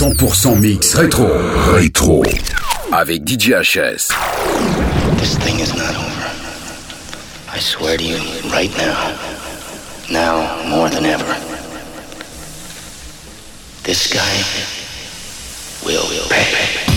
100% mix rétro. Rétro. Avec DJ HS. This thing is not over. I swear to you, right now. Now, more than ever. This guy will pay.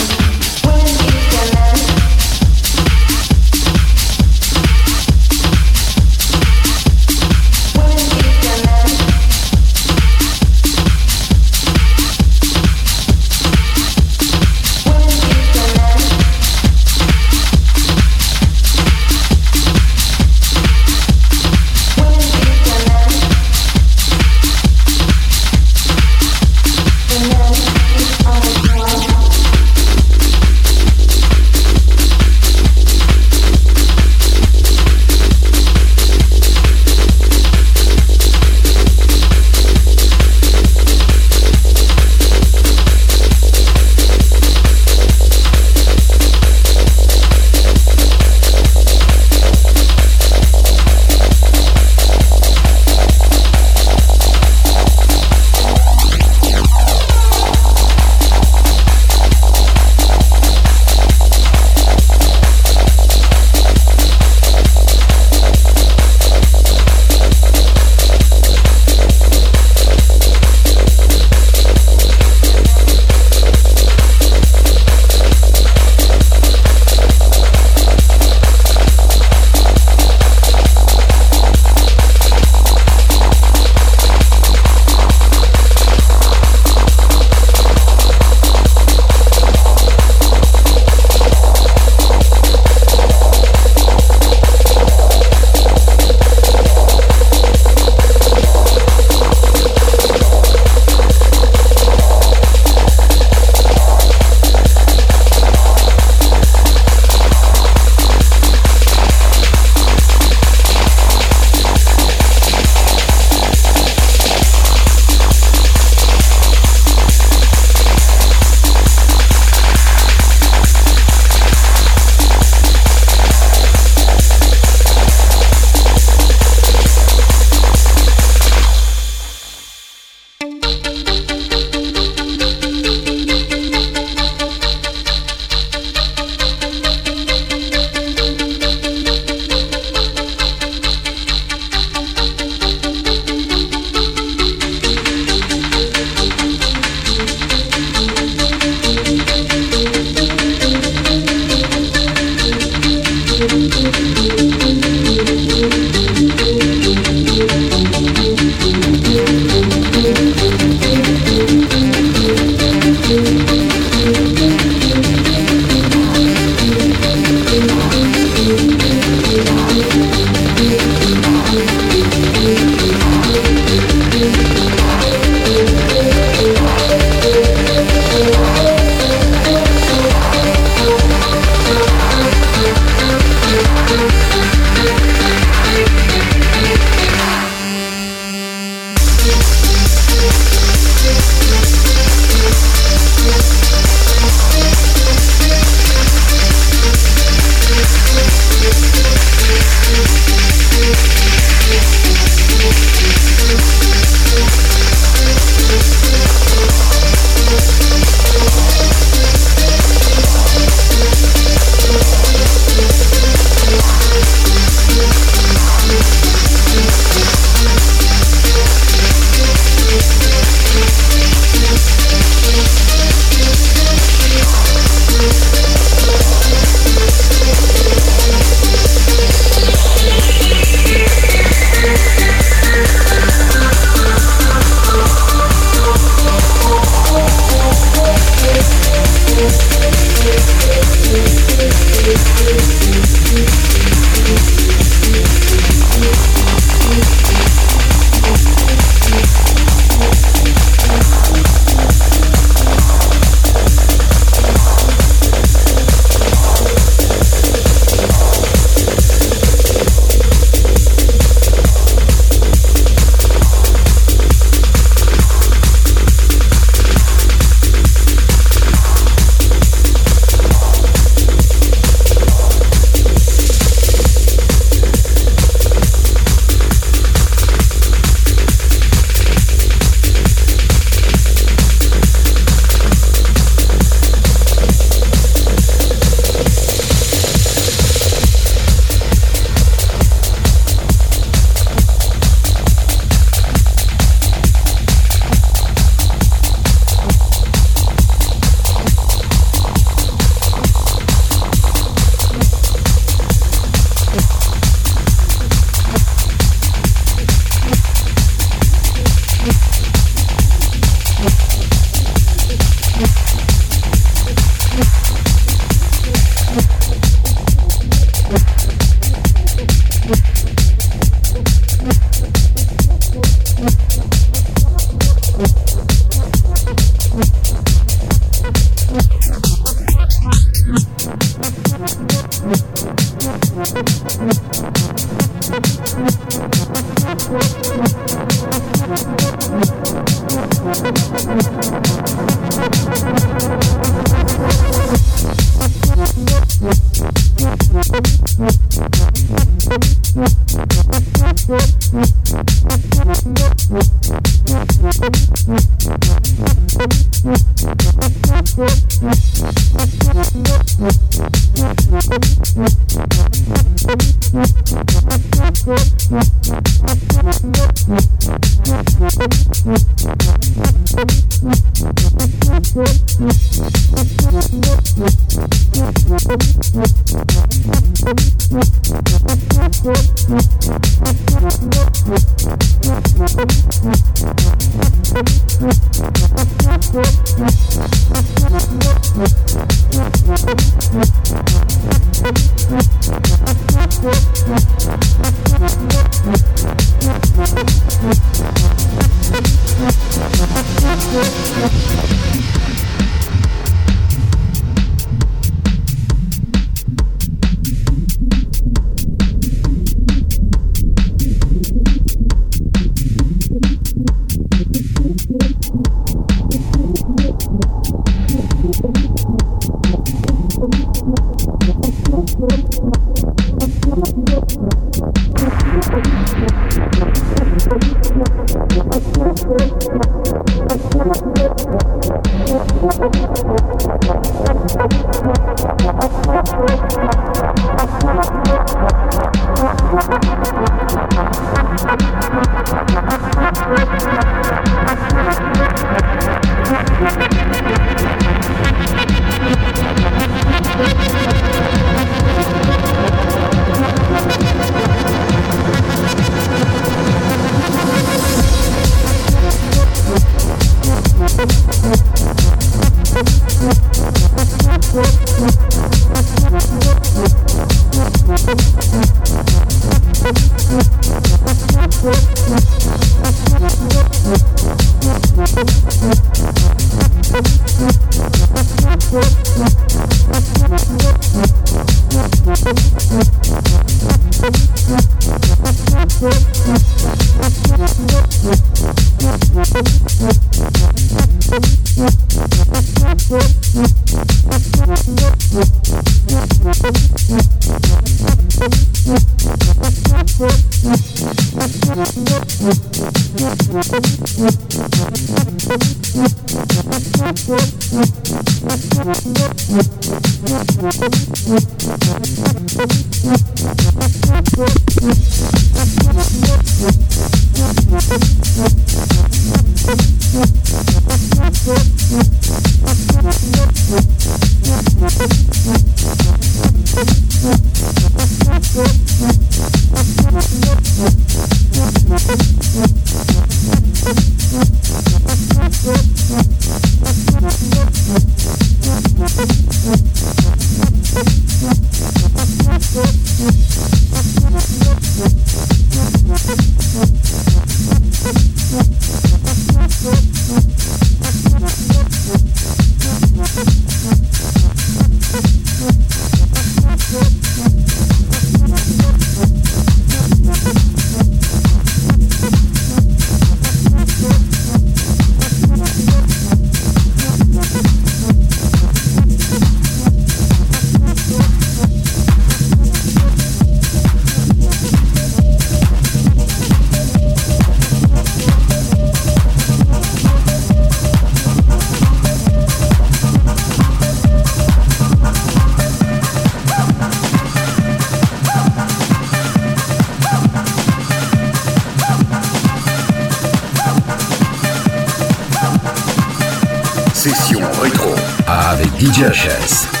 DJHS. platine,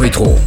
Rétro.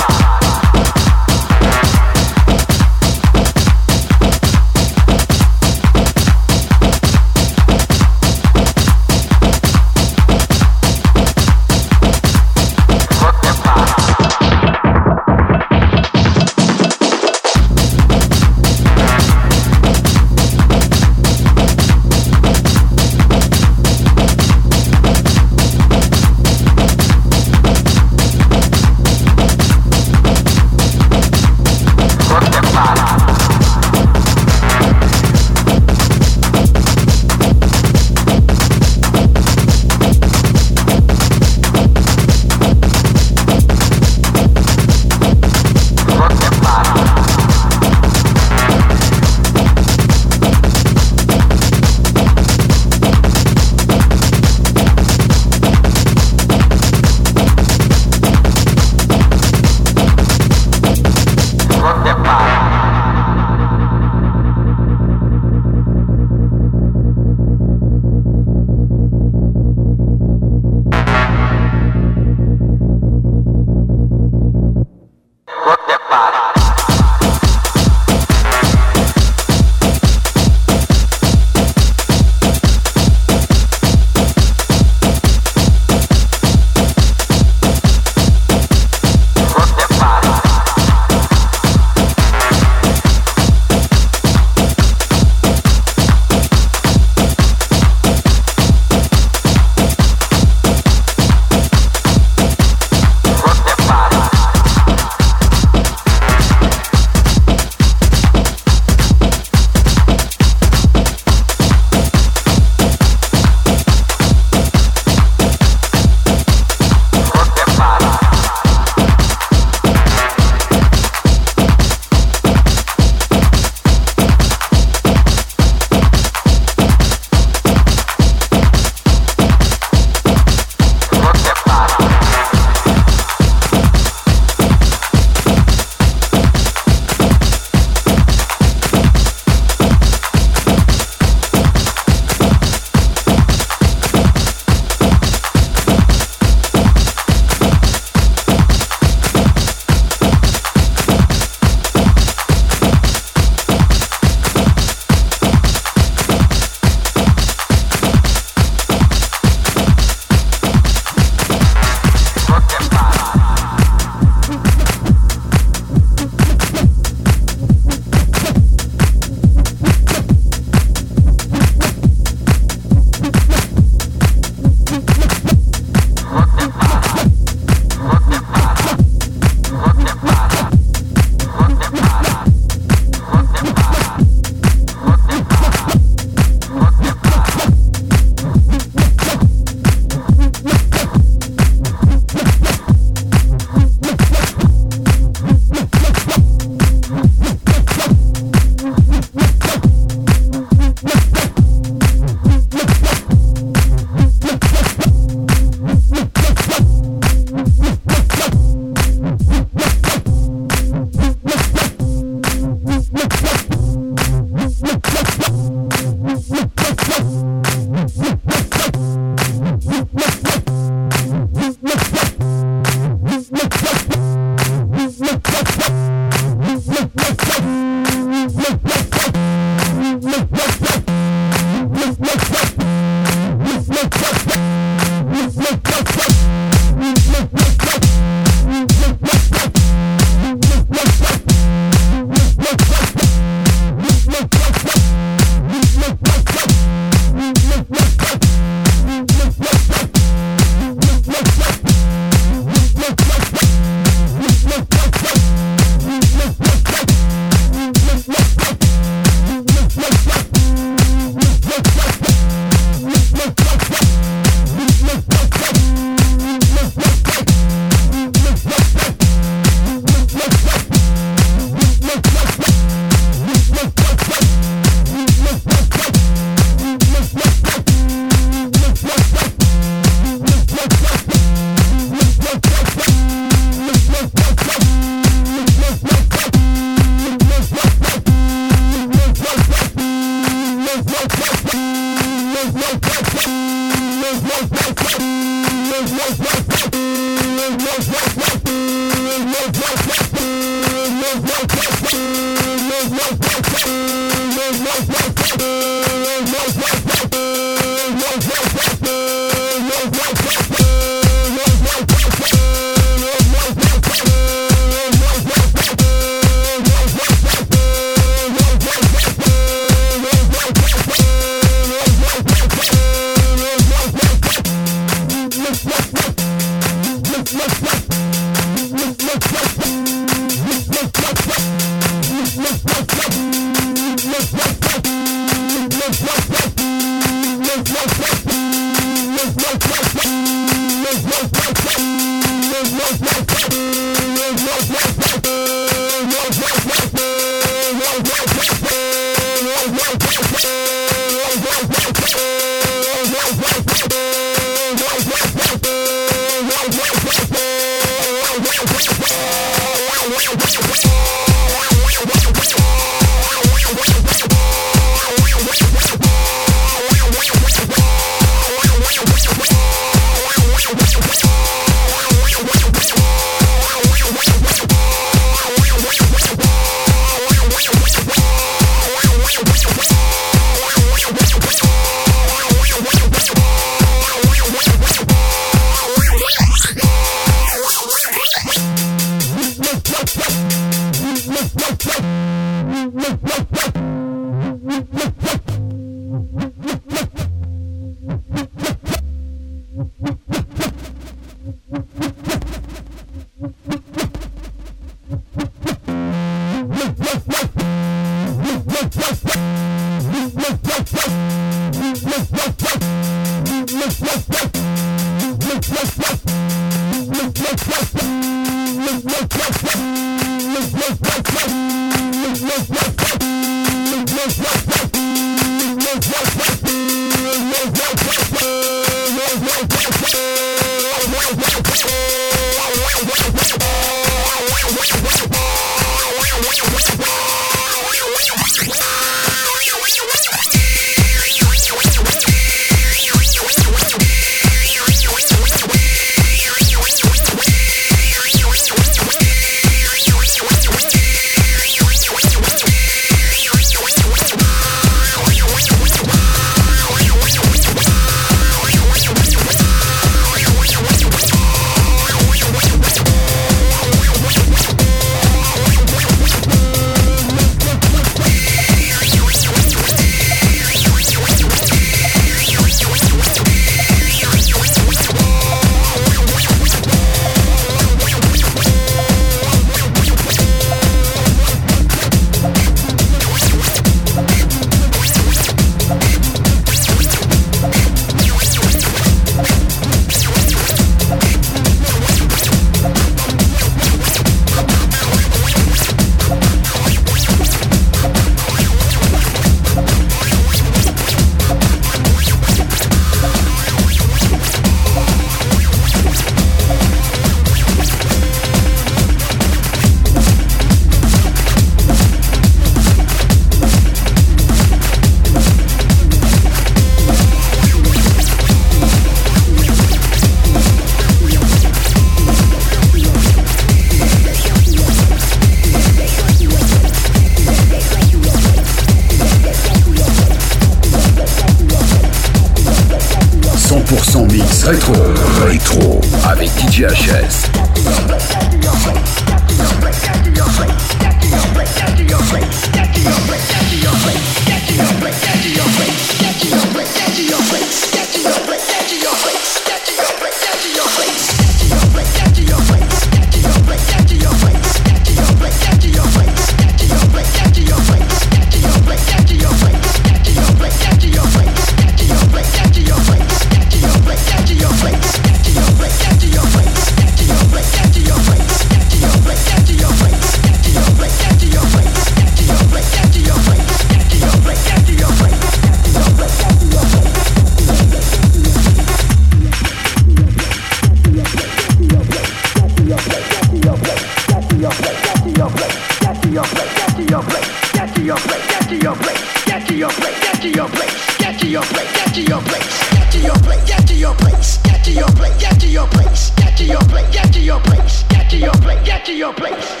your place, get to your place, get to your place, get to your place, get to your place, get to your place, get to your place, get to your place, get to your place, get to your place, get to your place, get to your place, get to your place, get to your place, get to your place.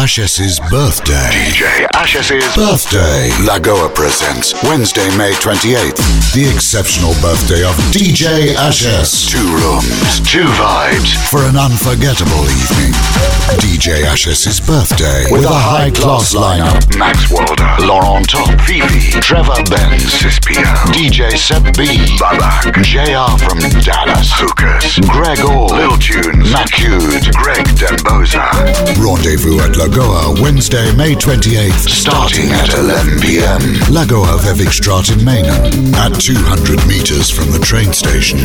DJ Ashes's birthday. DJ Ashes's Birthday. Lagoa presents Wednesday, May 28th. The exceptional birthday of DJ Ashes. Two rooms, two vibes. For an unforgettable evening. DJ Ashes's birthday. With a high class lineup. Max Walder, Laurent Top, Fifi, Trevor Benz, Cispio, DJ Seb B, Babak, JR from Dallas, Hookers, Greg Orr, Lil Tunes, Macute, Greg Demboza. Rendezvous at Lagoa Wednesday, May 28th. Starting at 11 p.m. Lagoa Vevikstraat in Mainen. At 200 meters from the train station.